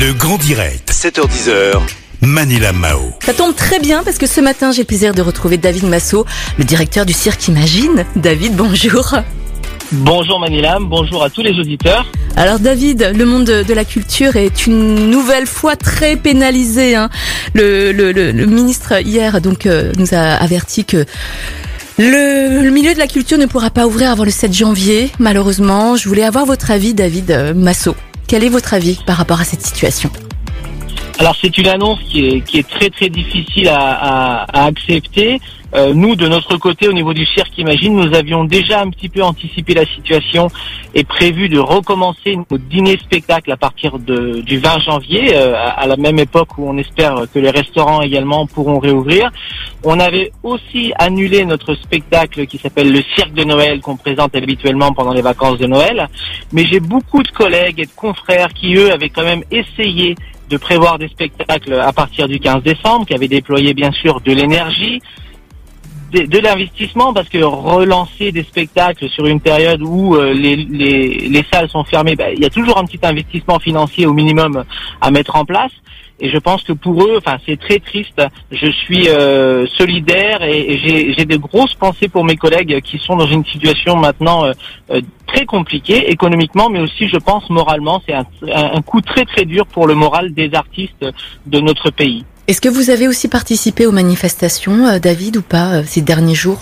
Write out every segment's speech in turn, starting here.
Le grand direct, 7h10h, Manila Mao. Ça tombe très bien parce que ce matin, j'ai le plaisir de retrouver David Massot, le directeur du cirque Imagine. David, bonjour. Bonjour Manilam, bonjour à tous les auditeurs. Alors David, le monde de la culture est une nouvelle fois très pénalisé. hein. Le, le- le- le ministre hier donc euh, nous a averti que le, le milieu de la culture ne pourra pas ouvrir avant le 7 janvier. Malheureusement, je voulais avoir votre avis, David euh, Massot. Quel est votre avis par rapport à cette situation? Alors c'est une annonce qui est, très très difficile à, accepter. Euh, nous, de notre côté, au niveau du cirque Imagine, nous avions déjà un petit peu anticipé la situation et prévu de recommencer notre dîner-spectacle à partir du 20 janvier, euh, à la même époque où on espère que les restaurants également pourront réouvrir. On avait aussi annulé notre spectacle qui s'appelle le cirque de Noël qu'on présente habituellement pendant les vacances de Noël. Mais j'ai beaucoup de collègues et de confrères qui, eux, avaient quand même essayé de prévoir des spectacles à partir du 15 décembre, qui avaient déployé bien sûr de l'énergie, de, l'investissement, parce que relancer des spectacles sur une période où euh, les, les, les salles sont fermées, ben, il y a toujours un petit investissement financier au minimum à mettre en place. Et je pense que pour eux, enfin, c'est très triste. Je suis euh, solidaire et, j'ai- de grosses pensées pour mes collègues qui sont dans une situation maintenant euh, euh, très compliquée économiquement, mais aussi, je pense, moralement. C'est un, un, coup très très dur pour le moral des artistes de notre pays. Est-ce que vous avez aussi participé aux manifestations, David, ou pas, ces derniers jours?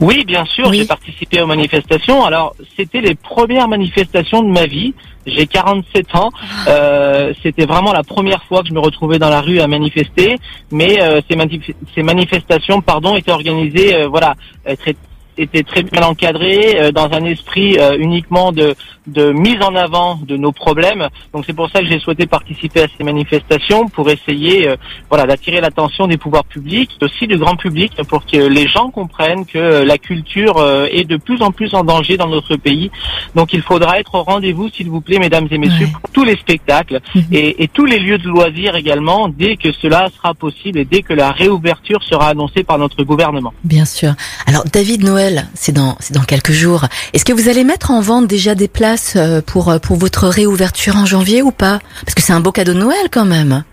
Oui, bien sûr, Oui. j'ai participé aux manifestations. Alors, c'était les premières manifestations de ma vie. J'ai 47 ans. Euh, c'était vraiment la première fois que je me retrouvais dans la rue à manifester. Mais euh, ces, manif- ces manifestations, pardon, étaient organisées, euh, voilà, euh, très étaient très bien encadrées euh, dans un esprit euh, uniquement de, de mise en avant de nos problèmes. Donc c'est pour ça que j'ai souhaité participer à ces manifestations pour essayer euh, voilà d'attirer l'attention des pouvoirs publics, aussi du grand public, pour que les gens comprennent que la culture est de plus en plus en danger dans notre pays. Donc il faudra être au rendez-vous, s'il vous plaît, mesdames et messieurs, Ouais. pour tous les spectacles Mhm. et, et tous les lieux de loisirs également, dès que cela sera possible et dès que la réouverture sera annoncée par notre gouvernement. Bien sûr. Alors David Noël, c'est dans c'est dans quelques jours. Est-ce que vous allez mettre en vente déjà des places euh, pour euh, pour votre réouverture en janvier ou pas? Parce que c'est un beau cadeau de Noël quand même.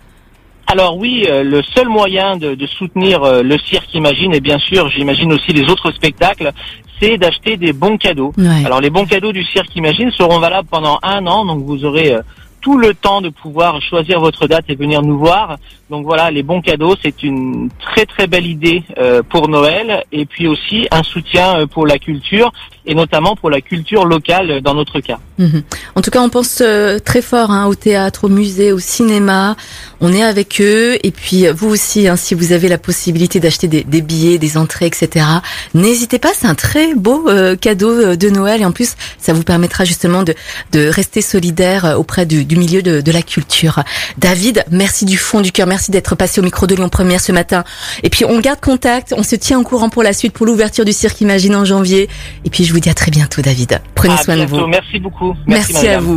Alors oui, euh, le seul moyen de, de soutenir euh, le cirque Imagine, et bien sûr j'imagine aussi les autres spectacles, c'est d'acheter des bons cadeaux. Ouais. Alors les bons cadeaux du cirque Imagine seront valables pendant un an, donc vous aurez euh, tout le temps de pouvoir choisir votre date et venir nous voir. Donc voilà, les bons cadeaux, c'est une très très belle idée euh, pour Noël et puis aussi un soutien euh, pour la culture et notamment pour la culture locale dans notre cas. Mhm. En tout cas, on pense euh, très fort hein, au théâtre, au musée, au cinéma. On est avec eux. Et puis vous aussi, hein, si vous avez la possibilité d'acheter des, billets, des entrées, etc., n'hésitez pas. C'est un très beau euh, cadeau euh, de Noël. Et en plus, ça vous permettra justement de, rester solidaire auprès du, milieu de, la culture. David, merci du fond du cœur. Merci d'être passé au micro de Lyon Première ce matin. Et puis, on garde contact. On se tient au courant pour la suite, pour l'ouverture du cirque Imagine en janvier. Et puis, je vous dis à très bientôt, David. Prenez À soin de vous. Merci beaucoup. Merci, à madame. vous.